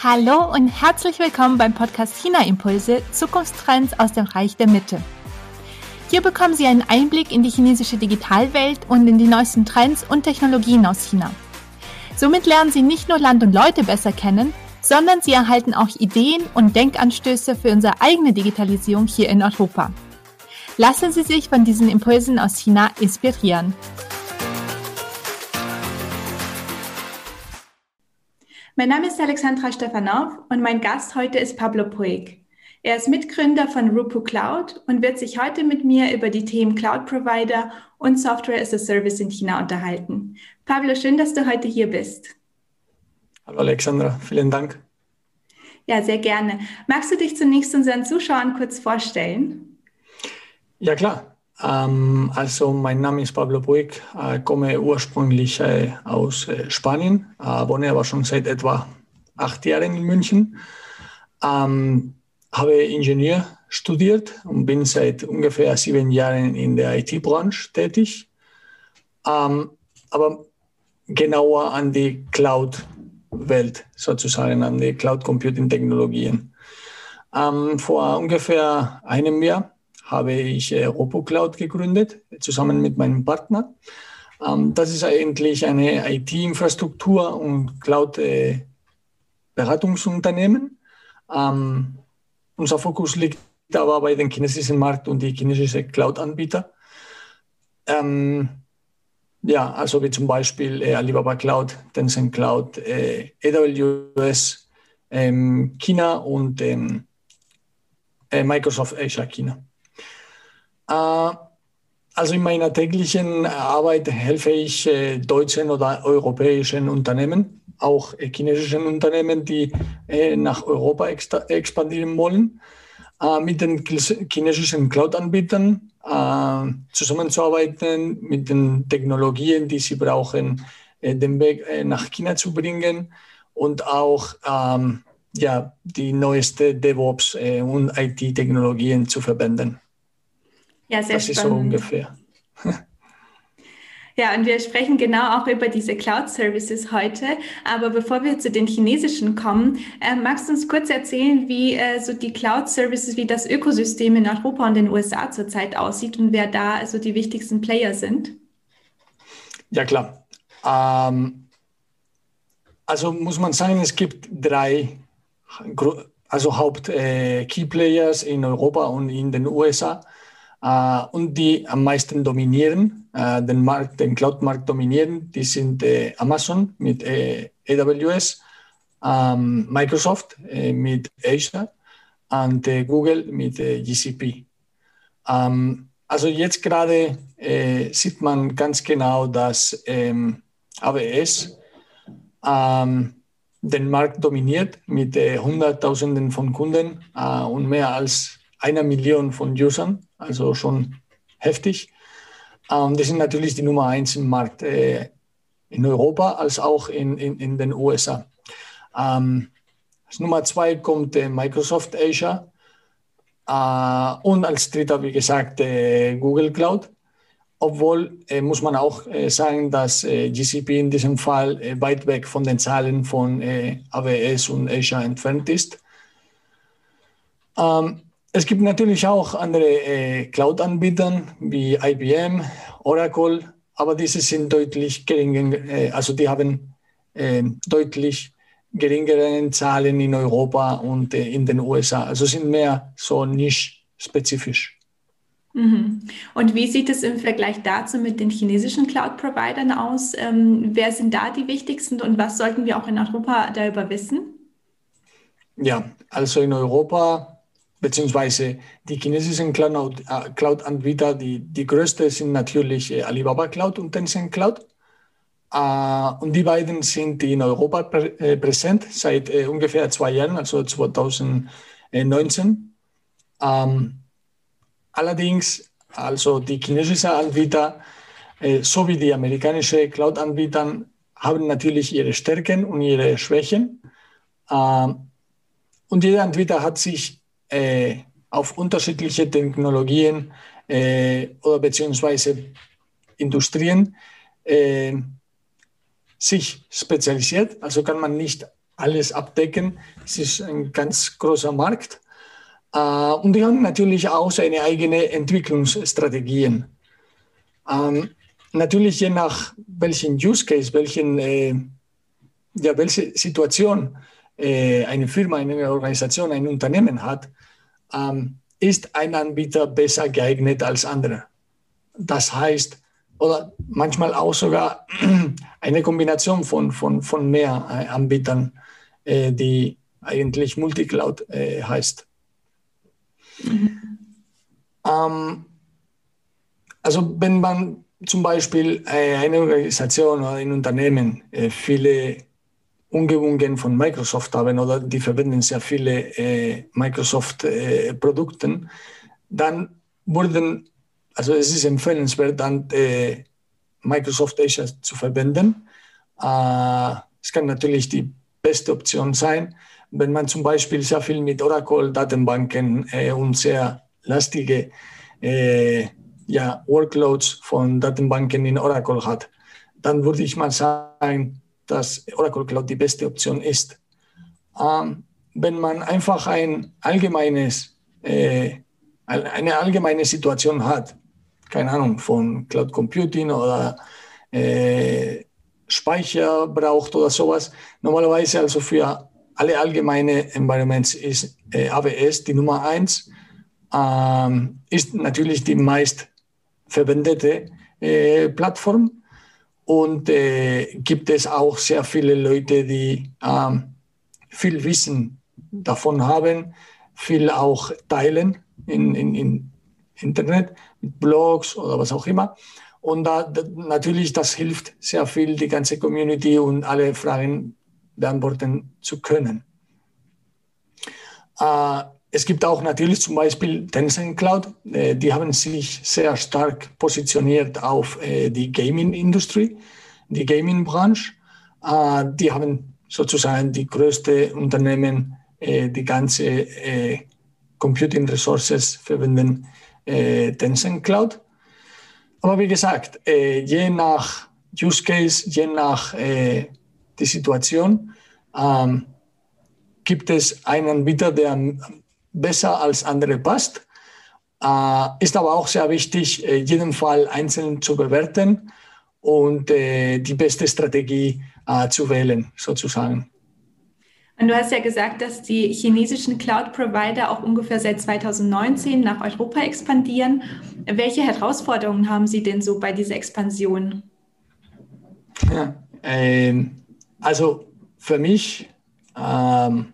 Hallo und herzlich willkommen beim Podcast China Impulse Zukunftstrends aus dem Reich der Mitte. Hier bekommen Sie einen Einblick in die chinesische Digitalwelt und in die neuesten Trends und Technologien aus China. Somit lernen Sie nicht nur Land und Leute besser kennen, sondern Sie erhalten auch Ideen und Denkanstöße für unsere eigene Digitalisierung hier in Europa. Lassen Sie sich von diesen Impulsen aus China inspirieren. Mein Name ist Alexandra Stefanov und mein Gast heute ist Pablo Puig. Er ist Mitgründer von Rupu Cloud und wird sich heute mit mir über die Themen Cloud Provider und Software as a Service in China unterhalten. Pablo, schön, dass du heute hier bist. Hallo Alexandra, vielen Dank. Ja, sehr gerne. Magst du dich zunächst unseren Zuschauern kurz vorstellen? Ja, klar. Ähm, also mein Name ist Pablo Puig, äh, komme ursprünglich äh, aus äh, Spanien, äh, wohne aber schon seit etwa acht Jahren in München, ähm, habe Ingenieur studiert und bin seit ungefähr sieben Jahren in der IT-Branche tätig, ähm, aber genauer an die Cloud-Welt sozusagen, an die Cloud-Computing-Technologien. Ähm, vor ungefähr einem Jahr habe ich äh, RoboCloud gegründet, zusammen mit meinem Partner. Ähm, das ist eigentlich eine IT-Infrastruktur und Cloud-Beratungsunternehmen. Äh, ähm, unser Fokus liegt aber bei dem chinesischen Markt und die chinesischen Cloud-Anbieter. Ähm, ja, also wie zum Beispiel äh, Alibaba Cloud, Tencent Cloud, äh, AWS, ähm, China und ähm, äh, Microsoft Asia China. Äh, also in meiner täglichen Arbeit helfe ich äh, deutschen oder europäischen Unternehmen, auch äh, chinesischen Unternehmen, die nach Europa expandieren wollen, mit den chinesischen Cloud-Anbietern zusammenzuarbeiten, mit den Technologien, die sie brauchen, den Weg nach China zu bringen und auch ähm, ja, die neueste DevOps und IT-Technologien zu verwenden. Ja, sehr das spannend. ist so ungefähr. Ja, und wir sprechen genau auch über diese Cloud-Services heute. Aber bevor wir zu den chinesischen kommen, äh, magst du uns kurz erzählen, wie äh, so die Cloud-Services, wie das Ökosystem in Europa und den USA zurzeit aussieht und wer da also die wichtigsten Player sind? Ja, klar. Ähm, also muss man sagen, es gibt drei also Haupt-Key-Players äh, in Europa und in den USA und die am meisten dominieren, äh, den Markt, den Cloud-Markt dominieren, die sind äh, Amazon mit äh, AWS, ähm, Microsoft äh, mit Azure und äh, Google mit GCP. Ähm, also jetzt gerade sieht man ganz genau, dass ähm, AWS den Markt dominiert mit Hunderttausenden von Kunden und mehr als einer Million von Usern also schon heftig. Ähm, die sind natürlich die Nummer eins im Markt äh, in Europa als auch in, in, in den USA. Ähm, als Nummer zwei kommt äh, Microsoft Azure äh, und als dritter, wie gesagt, äh, Google Cloud. Obwohl äh, muss man auch äh, sagen, dass GCP in diesem Fall weit weg von den Zahlen von AWS und Azure entfernt ist. Ähm, es gibt natürlich auch andere äh, Cloud-Anbieter wie IBM, Oracle, aber diese sind deutlich geringer, äh, also die haben äh, deutlich geringere Zahlen in Europa und äh, in den USA. Also sind mehr so nicht spezifisch. Mhm. Und wie sieht es im Vergleich dazu mit den chinesischen Cloud-Providern aus? Ähm, wer sind da die wichtigsten und was sollten wir auch in Europa darüber wissen? Ja, also in Europa beziehungsweise die chinesischen äh, Cloud-Anbieter, die, die größte sind natürlich äh, Alibaba Cloud und Tencent Cloud. Uh, und die beiden sind in Europa prä äh, präsent seit äh, ungefähr zwei Jahren, also 2019. Ähm, allerdings, also die chinesischen Anbieter äh, sowie die amerikanischen Cloud-Anbieter haben natürlich ihre Stärken und ihre Schwächen. Ähm, und jeder Anbieter hat sich äh, auf unterschiedliche Technologien äh, oder beziehungsweise Industrien äh, sich spezialisiert. Also kann man nicht alles abdecken. Es ist ein ganz großer Markt. Äh, und die haben natürlich auch seine eigenen Entwicklungsstrategien. Ähm, natürlich je nach welchen Use Case, welchen, äh, ja, welche Situation äh, eine Firma, eine Organisation, ein Unternehmen hat, ähm, ist ein Anbieter besser geeignet als andere. Das heißt, oder manchmal auch sogar eine Kombination von, von, von mehr äh, Anbietern, äh, die eigentlich Multicloud äh, heißt. Mhm. Ähm, also wenn man zum Beispiel äh, eine Organisation oder ein Unternehmen äh, viele Umgebungen von Microsoft haben oder die verwenden sehr viele äh, Microsoft-Produkte, dann wurden, also es ist empfehlenswert, dann Microsoft Azure zu verwenden. es kann natürlich die beste Option sein, wenn man zum Beispiel sehr viel mit Oracle-Datenbanken und sehr lastige ja, Workloads von Datenbanken in Oracle hat, dann würde ich mal sagen, dass Oracle Cloud die beste Option ist. Ähm, wenn man einfach ein allgemeines, äh, eine allgemeine Situation hat, keine Ahnung, von Cloud Computing oder äh, Speicher braucht oder sowas, normalerweise also für alle allgemeine Environments ist äh, AWS die Nummer eins, ähm, ist natürlich die meist verwendete äh, Plattform. Und äh, gibt es auch sehr viele Leute, die ähm, viel Wissen davon haben, viel auch teilen in, in, in Internet, mit Blogs oder was auch immer. Und da, da, natürlich, das hilft sehr viel, die ganze Community und alle Fragen beantworten zu können. Äh, es gibt auch natürlich zum Beispiel Tencent Cloud, äh, die haben sich sehr stark positioniert auf äh, die Gaming-Industrie, die Gaming-Branche. Äh, die haben sozusagen die größte Unternehmen, die ganze Computing Resources verwenden Tencent Cloud. Aber wie gesagt, je nach Use Case, je nach die Situation, ähm, gibt es einen Anbieter, der besser als andere passt. Äh, ist aber auch sehr wichtig, äh, jeden Fall einzeln zu bewerten und äh, die beste Strategie äh, zu wählen, sozusagen. Und du hast ja gesagt, dass die chinesischen Cloud-Provider auch ungefähr seit 2019 nach Europa expandieren. Welche Herausforderungen haben Sie denn so bei dieser Expansion? Ja, ähm, also für mich ähm,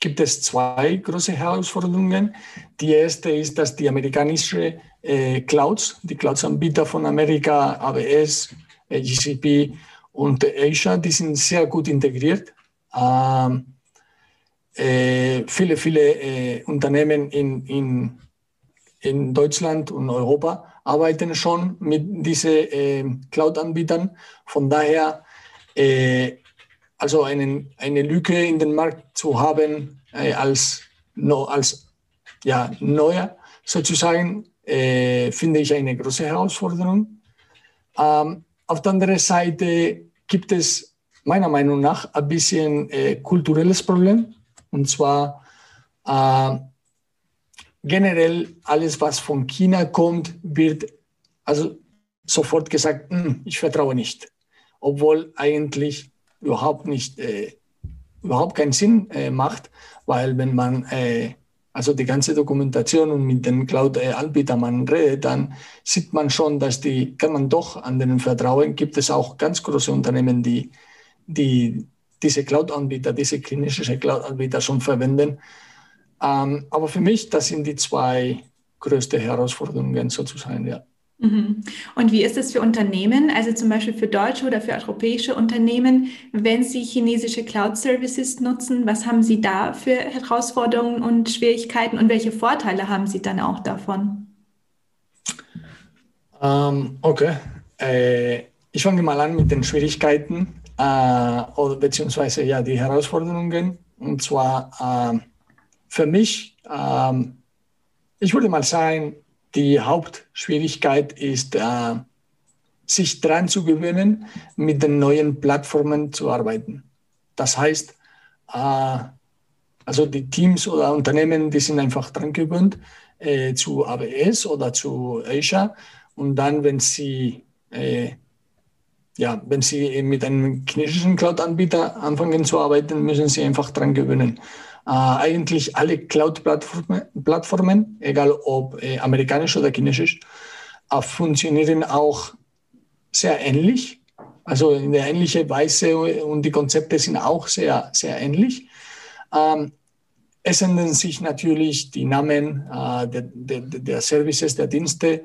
gibt es zwei große Herausforderungen. Die erste ist, dass die amerikanischen äh, Clouds, die Clouds-Anbieter von Amerika, AWS, äh, GCP und Azure, die sind sehr gut integriert. Ähm, äh, viele, viele äh, Unternehmen in, in, in Deutschland und Europa arbeiten schon mit diesen äh, Cloud-Anbietern. Von daher äh, also einen, eine Lücke in den Markt zu haben äh, als, no, als ja, neuer sozusagen, äh, finde ich eine große Herausforderung. Ähm, auf der anderen Seite gibt es meiner Meinung nach ein bisschen äh, kulturelles Problem. Und zwar äh, generell alles, was von China kommt, wird also sofort gesagt, hm, ich vertraue nicht. Obwohl eigentlich überhaupt nicht, äh, überhaupt keinen Sinn äh, macht, weil wenn man äh, also die ganze Dokumentation und mit den Cloud-Anbietern man redet, dann sieht man schon, dass die, kann man doch an denen vertrauen. Gibt es auch ganz große Unternehmen, die, die diese Cloud-Anbieter, diese klinischen Cloud-Anbieter schon verwenden. Ähm, aber für mich, das sind die zwei größten Herausforderungen sozusagen, ja. Mhm. Und wie ist es für Unternehmen, also zum Beispiel für deutsche oder für europäische Unternehmen, wenn sie chinesische Cloud-Services nutzen? Was haben Sie da für Herausforderungen und Schwierigkeiten und welche Vorteile haben Sie dann auch davon? Ähm, okay, äh, ich fange mal an mit den Schwierigkeiten äh, oder beziehungsweise ja die Herausforderungen. Und zwar äh, für mich, ähm, ich würde mal sagen, die Hauptschwierigkeit ist, äh, sich dran zu gewöhnen, mit den neuen Plattformen zu arbeiten. Das heißt, äh, also die Teams oder Unternehmen, die sind einfach dran gewöhnt äh, zu AWS oder zu Azure. Und dann, wenn sie, äh, ja, wenn sie mit einem chinesischen Cloud-Anbieter anfangen zu arbeiten, müssen sie einfach dran gewöhnen. Äh, eigentlich alle Cloud-Plattformen, egal ob äh, amerikanisch oder chinesisch, äh, funktionieren auch sehr ähnlich. Also in der ähnlichen Weise und die Konzepte sind auch sehr, sehr ähnlich. Ähm, es ändern sich natürlich die Namen äh, der, der, der, Services, der Dienste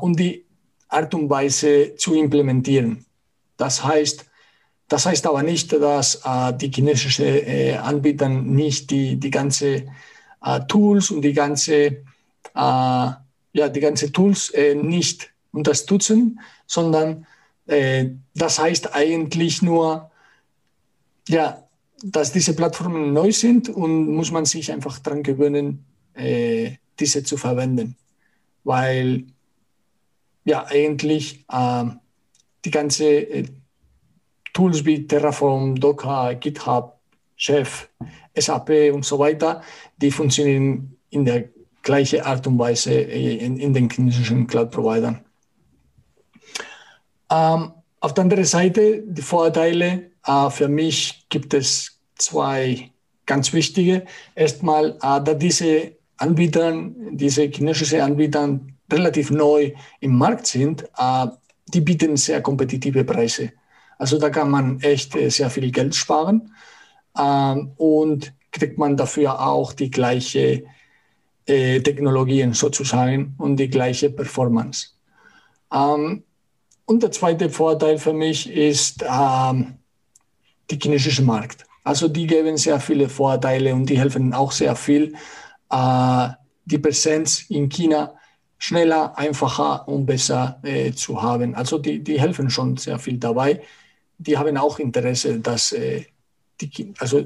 und die Art und Weise zu implementieren. Das heißt, das heißt aber nicht, dass äh, die chinesischen äh, Anbieter nicht die, die ganze äh, Tools und die ganze, äh, ja, die ganze Tools äh, nicht unterstützen, sondern äh, das heißt eigentlich nur, ja, dass diese Plattformen neu sind und muss man sich einfach daran gewöhnen, diese zu verwenden. Weil ja eigentlich die ganze Tools wie Terraform, Docker, GitHub, Chef, SAP und so weiter, die funktionieren in der gleichen Art und Weise in, in den chinesischen Cloud-Providern. Ähm, auf der anderen Seite die Vorteile. Äh, für mich gibt es zwei ganz wichtige. Erstmal, äh, da diese Anbieter, diese chinesischen Anbieter relativ neu im Markt sind, äh, die bieten sehr kompetitive Preise. Also da kann man echt äh, sehr viel Geld sparen ähm, und kriegt man dafür auch die gleiche äh, Technologien sozusagen und die gleiche Performance. Ähm, und der zweite Vorteil für mich ist ähm, der chinesische Markt. Also die geben sehr viele Vorteile und die helfen auch sehr viel, äh, die Präsenz in China schneller, einfacher und besser äh, zu haben. Also die, die helfen schon sehr viel dabei die haben auch Interesse, dass äh, die, also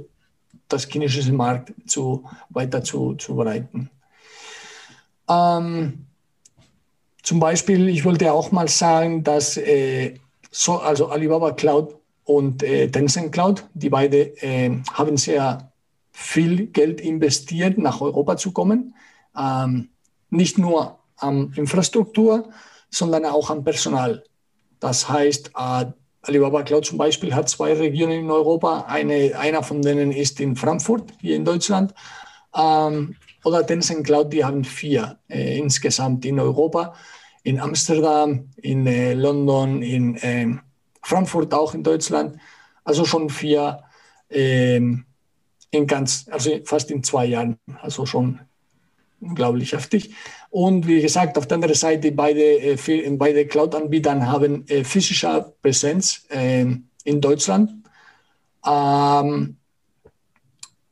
das chinesische Markt zu, weiter zu, zu breiten. Ähm, zum Beispiel, ich wollte auch mal sagen, dass äh, so, also Alibaba Cloud und äh, Tencent Cloud, die beide äh, haben sehr viel Geld investiert, nach Europa zu kommen. Ähm, nicht nur an Infrastruktur, sondern auch an Personal. Das heißt, äh, Alibaba Cloud zum Beispiel hat zwei Regionen in Europa. Eine, einer von denen ist in Frankfurt, hier in Deutschland. Ähm, oder Tencent Cloud, die haben vier äh, insgesamt in Europa. In Amsterdam, in äh, London, in äh, Frankfurt auch in Deutschland. Also schon vier ähm, in ganz, also fast in zwei Jahren. Also schon unglaublich heftig. Und wie gesagt, auf der anderen Seite, beide, äh, beide Cloud-Anbieter haben äh, physische Präsenz äh, in Deutschland. Ähm,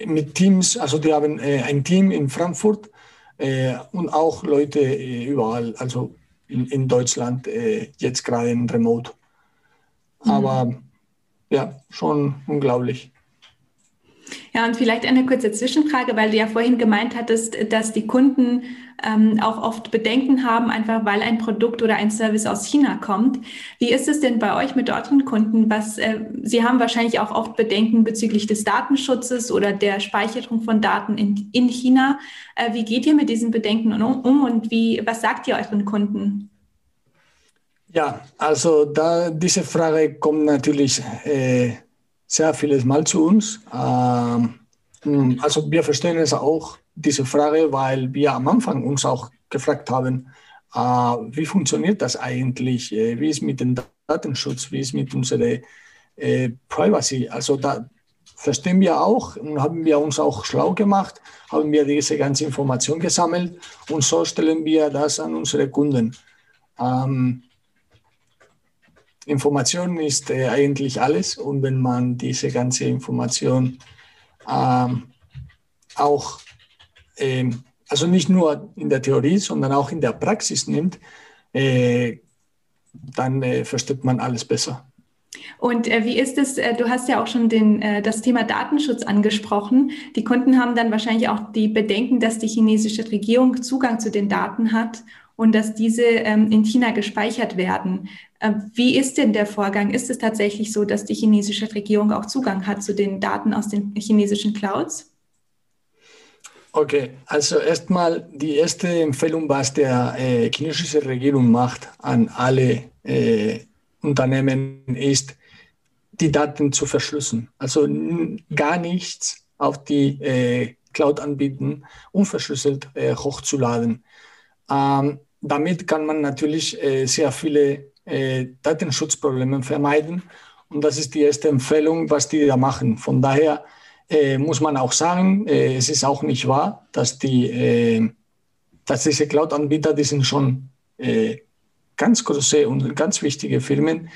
mit Teams, also die haben äh, ein Team in Frankfurt äh, und auch Leute äh, überall, also in, in Deutschland, jetzt gerade in Remote. Mhm. Aber ja, schon unglaublich. Ja, und vielleicht eine kurze Zwischenfrage, weil du ja vorhin gemeint hattest, dass die Kunden ähm, auch oft Bedenken haben, einfach weil ein Produkt oder ein Service aus China kommt. Wie ist es denn bei euch mit euren Kunden? Was, äh, Sie haben wahrscheinlich auch oft Bedenken bezüglich des Datenschutzes oder der Speicherung von Daten in, in China. Äh, wie geht ihr mit diesen Bedenken um, um und wie, was sagt ihr euren Kunden? Ja, also da diese Frage kommt natürlich äh, sehr vieles Mal zu uns. Ähm, also wir verstehen es auch, diese Frage, weil wir am Anfang uns auch gefragt haben, äh, wie funktioniert das eigentlich? Äh, wie ist mit dem Datenschutz? Wie ist mit unserer äh, Privacy? Also da verstehen wir auch und haben wir uns auch schlau gemacht, haben wir diese ganze Information gesammelt und so stellen wir das an unsere Kunden. Ähm, Information ist äh, eigentlich alles und wenn man diese ganze Information ähm, auch, ähm, also nicht nur in der Theorie, sondern auch in der Praxis nimmt, äh, dann äh, versteht man alles besser. Und äh, wie ist es, äh, du hast ja auch schon den, äh, das Thema Datenschutz angesprochen. Die Kunden haben dann wahrscheinlich auch die Bedenken, dass die chinesische Regierung Zugang zu den Daten hat und dass diese ähm, in China gespeichert werden. Äh, wie ist denn der Vorgang? Ist es tatsächlich so, dass die chinesische Regierung auch Zugang hat zu den Daten aus den chinesischen Clouds? Okay, also erstmal die erste Empfehlung, was der äh, chinesische Regierung macht an alle äh, Unternehmen, ist, die Daten zu verschlüsseln. Also gar nichts auf die äh, Cloud anbieten, unverschlüsselt äh, hochzuladen. Ähm, damit kann man natürlich äh, sehr viele äh, Datenschutzprobleme vermeiden. Und das ist die erste Empfehlung, was die da machen. Von daher äh, muss man auch sagen, äh, es ist auch nicht wahr, dass, die, äh, dass diese Cloud-Anbieter, die sind schon äh, ganz große und ganz wichtige Firmen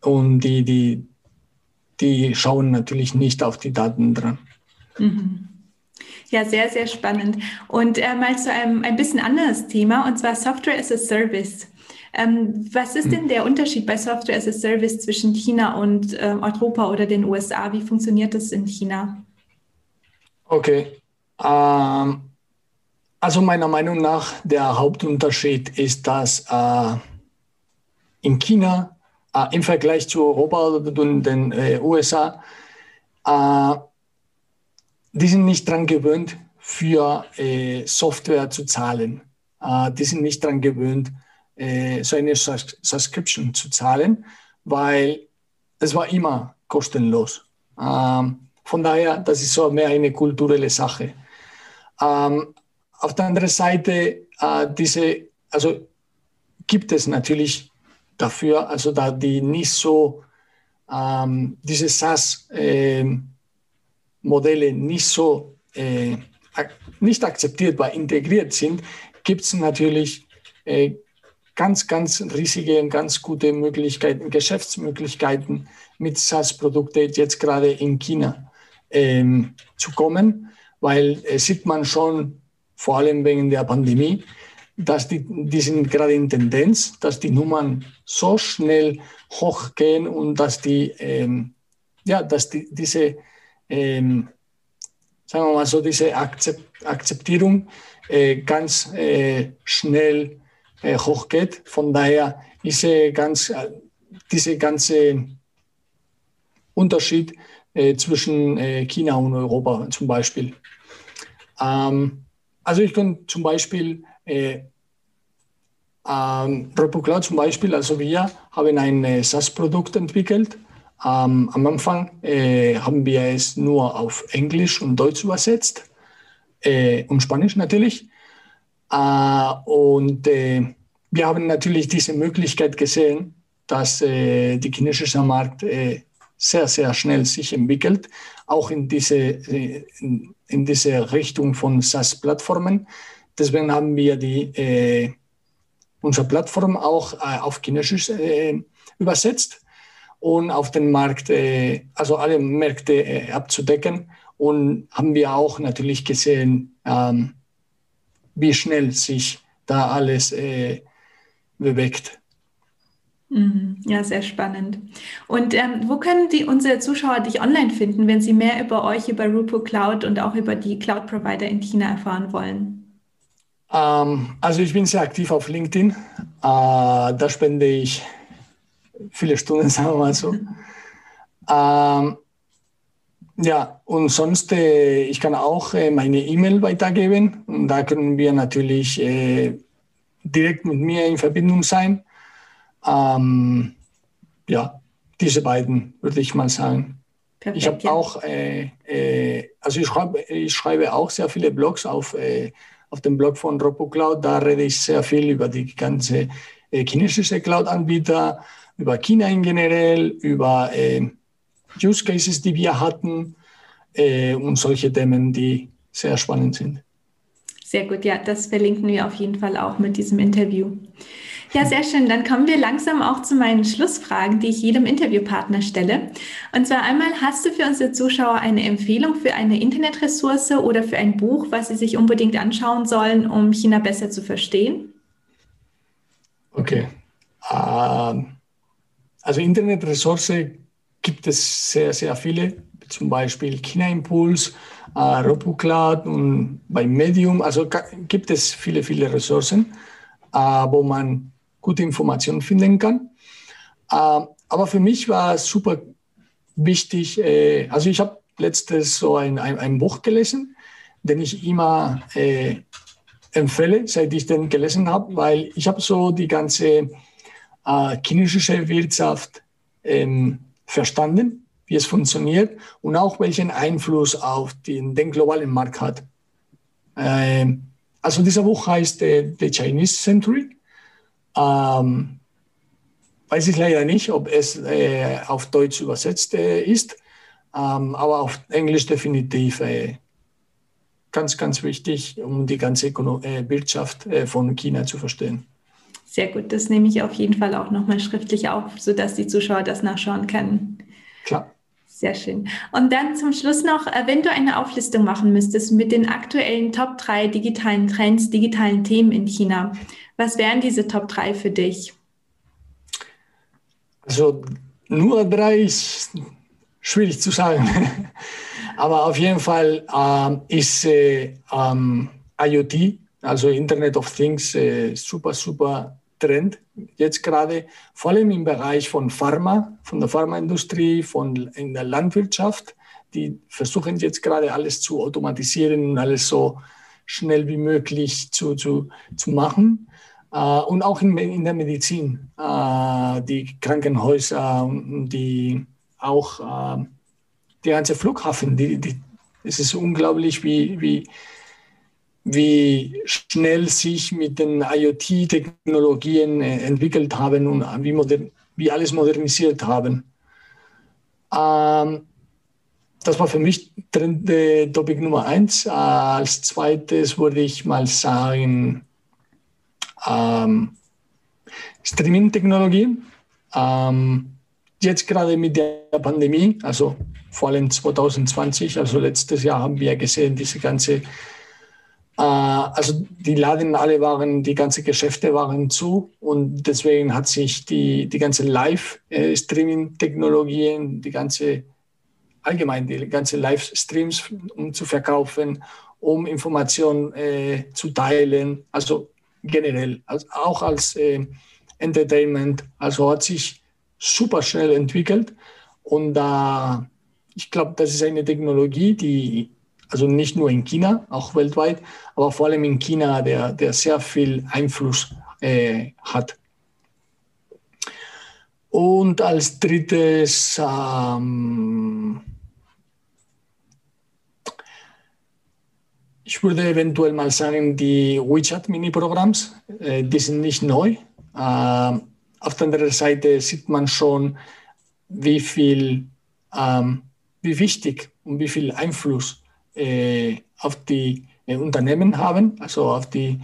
und die, die, die schauen natürlich nicht auf die Daten dran. Mhm. Ja, sehr, sehr spannend. Und äh, mal zu einem ein bisschen anderes Thema, und zwar Software as a Service. Ähm, was ist denn der Unterschied bei Software as a Service zwischen China und äh, Europa oder den USA? Wie funktioniert das in China? Okay. Ähm, also meiner Meinung nach, der Hauptunterschied ist, dass äh, in China äh, im Vergleich zu Europa oder den äh, USA, äh, die sind nicht daran gewöhnt, für äh, Software zu zahlen. Äh, die sind nicht daran gewöhnt, so eine Sus Subscription zu zahlen, weil es war immer kostenlos. Ähm, von daher, das ist so mehr eine kulturelle Sache. Ähm, auf der anderen Seite, äh, diese, also gibt es natürlich dafür, also da die nicht so, ähm, diese SaaS-Modelle ähm, nicht so, äh, nicht akzeptiert, integriert sind, gibt es natürlich äh, ganz, ganz riesige und ganz gute Möglichkeiten, Geschäftsmöglichkeiten mit SaaS-Produkten jetzt gerade in China ähm, zu kommen, weil äh, sieht man schon, vor allem wegen der Pandemie, dass die, die sind gerade in Tendenz, dass die Nummern so schnell hochgehen und dass die, ähm, ja, dass die, diese, ähm, sagen wir mal so, diese Akzept, Akzeptierung äh, ganz äh, schnell äh, hochgeht. Von daher ist äh, ganz, äh, diese ganze Unterschied äh, zwischen äh, China und Europa zum Beispiel. Ähm, also ich kann zum Beispiel äh, ähm, RoboCloud zum Beispiel, also wir haben ein SaaS-Produkt entwickelt. Ähm, am Anfang äh, haben wir es nur auf Englisch und Deutsch übersetzt äh, und Spanisch natürlich. Äh, und äh, wir haben natürlich diese Möglichkeit gesehen, dass äh, der chinesische Markt sehr, sehr schnell sich entwickelt, auch in diese, in, in diese Richtung von SaaS-Plattformen. Deswegen haben wir die, äh, unsere Plattform auch äh, auf Chinesisch äh, übersetzt und auf den Markt, äh, also alle Märkte äh, abzudecken. Und haben wir auch natürlich gesehen, ähm, wie schnell sich da alles äh, bewegt. Mhm. Ja, sehr spannend. Und ähm, wo können die, unsere Zuschauer dich online finden, wenn sie mehr über euch, über Rupo Cloud und auch über die Cloud-Provider in China erfahren wollen? Ähm, also ich bin sehr aktiv auf LinkedIn. Äh, da spende ich viele Stunden, sagen wir mal so. ähm, ja, und sonst, äh, ich kann auch äh, meine E-Mail weitergeben. Und da können wir natürlich äh, direkt mit mir in Verbindung sein. Ähm, ja, diese beiden würde ich mal sagen. Perfekt, ich habe ja. auch, äh, äh, also ich schreibe, ich schreibe auch sehr viele Blogs auf, äh, auf dem Blog von RoboCloud. Da rede ich sehr viel über die ganze chinesische Cloud-Anbieter, über China in generell, über äh, Use Cases, die wir hatten äh, und solche Themen, die sehr spannend sind. Sehr gut, ja, das verlinken wir auf jeden Fall auch mit diesem Interview. Ja, sehr schön. Dann kommen wir langsam auch zu meinen Schlussfragen, die ich jedem Interviewpartner stelle. Und zwar einmal, hast du für unsere Zuschauer eine Empfehlung für eine Internetressource oder für ein Buch, was sie sich unbedingt anschauen sollen, um China besser zu verstehen? Okay. Ähm, also Internetressource gibt es sehr, sehr viele, zum Beispiel China Impuls, äh, RoboCloud und bei Medium. Also gibt es viele, viele Ressourcen. äh, wo man gute Informationen finden kann. Äh, aber für mich war es super wichtig, äh, also ich habe letztes so ein, ein, ein, Buch gelesen, den ich immer äh, empfehle, seit ich den gelesen habe, weil ich habe so die ganze äh, chinesische Wirtschaft ähm, verstanden, wie es funktioniert und auch welchen Einfluss auf den, den globalen Markt hat. Ähm, also dieser Buch heißt äh, The Chinese Century. Ähm, weiß ich leider nicht, ob es äh, auf Deutsch übersetzt äh, ist, ähm, aber auf Englisch definitiv äh, ganz, ganz wichtig, um die ganze äh, Wirtschaft äh, von China zu verstehen. Sehr gut, das nehme ich auf jeden Fall auch nochmal schriftlich auf, sodass die Zuschauer das nachschauen können. Klar. Sehr schön. Und dann zum Schluss noch, äh, wenn du eine Auflistung machen müsstest mit den aktuellen Top 3 digitalen Trends, digitalen Themen in China, was wären diese Top 3 für dich? Also nur drei ist schwierig zu sagen. Aber auf jeden Fall ähm, ist äh, ähm, IoT, also Internet of Things, äh, super, super Trend jetzt gerade, vor allem im Bereich von Pharma, von der Pharmaindustrie, von in der Landwirtschaft. Die versuchen jetzt gerade alles zu automatisieren und alles so schnell wie möglich zu, zu, zu machen. Uh, und auch in, in der Medizin, uh, die Krankenhäuser und die auch uh, der ganze Flughafen, die, die, es ist unglaublich, wie, wie, wie schnell sich mit den IoT-Technologien äh, entwickelt haben und wie, modern, wie alles modernisiert haben. Ähm, das war für mich Trend, äh, Topic Nummer eins. Äh, als zweites würde ich mal sagen, ähm, Streaming-Technologien. Ähm, jetzt gerade mit der Pandemie, also vor allem 2020, also letztes Jahr haben wir gesehen, diese ganze, äh, also die Laden alle waren, die ganzen Geschäfte waren zu und deswegen hat sich die, die ganze Live-Streaming-Technologien, die ganze, allgemein die ganze Livestreams, um zu verkaufen, um Informationen äh, zu teilen, also generell, also auch als äh, Entertainment, also hat sich super schnell entwickelt und da ich glaube, das ist eine Technologie, die also nicht nur in China, auch weltweit, aber vor allem in China, der, der sehr viel Einfluss äh, hat. Und als drittes ähm, ich würde eventuell mal sagen, die WeChat-Mini-Programms, äh, die sind nicht neu. Äh, auf der anderen Seite sieht man schon, wie viel ähm, wie wichtig und wie viel Einfluss äh, auf die äh, Unternehmen haben. Also auf die,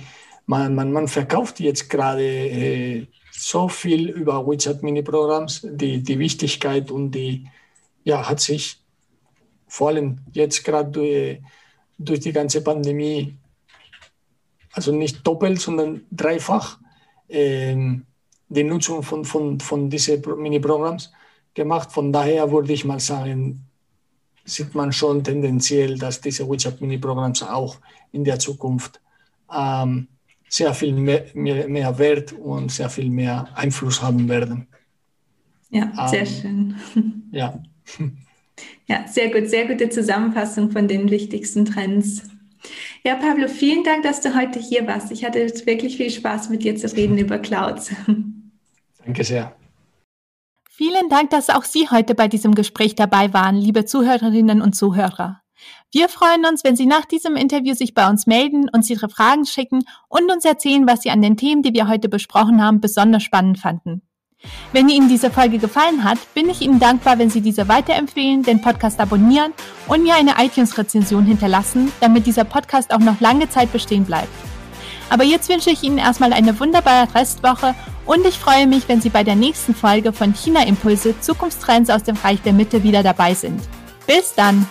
man, man, man verkauft jetzt gerade äh, so viel über WeChat Mini-Programms, die, die Wichtigkeit und die, ja, hat sich vor allem jetzt gerade durch, durch die ganze Pandemie, also nicht doppelt, sondern dreifach, ähm, die Nutzung von, von, von diesen Mini-Programms gemacht. Von daher würde ich mal sagen, sieht man schon tendenziell, dass diese WeChat Mini-Programms auch in der Zukunft ähm, sehr viel mehr, mehr, mehr, Wert und sehr viel mehr Einfluss haben werden. Ja, sehr ähm, schön. Ja. Ja, sehr gut, sehr gute Zusammenfassung von den wichtigsten Trends. Ja, Pablo, vielen Dank, dass du heute hier warst. Ich hatte wirklich viel Spaß, mit dir zu reden über Clouds. Danke sehr. Vielen Dank, dass auch Sie heute bei diesem Gespräch dabei waren, liebe Zuhörerinnen und Zuhörer. Wir freuen uns, wenn Sie nach diesem Interview sich bei uns melden, uns Ihre Fragen schicken und uns erzählen, was Sie an den Themen, die wir heute besprochen haben, besonders spannend fanden. Wenn Ihnen diese Folge gefallen hat, bin ich Ihnen dankbar, wenn Sie diese weiterempfehlen, den Podcast abonnieren und mir eine iTunes-Rezension hinterlassen, damit dieser Podcast auch noch lange Zeit bestehen bleibt. Aber jetzt wünsche ich Ihnen erstmal eine wunderbare Restwoche und ich freue mich, wenn Sie bei der nächsten Folge von China Impulse Zukunftstrends aus dem Reich der Mitte wieder dabei sind. Bis dann!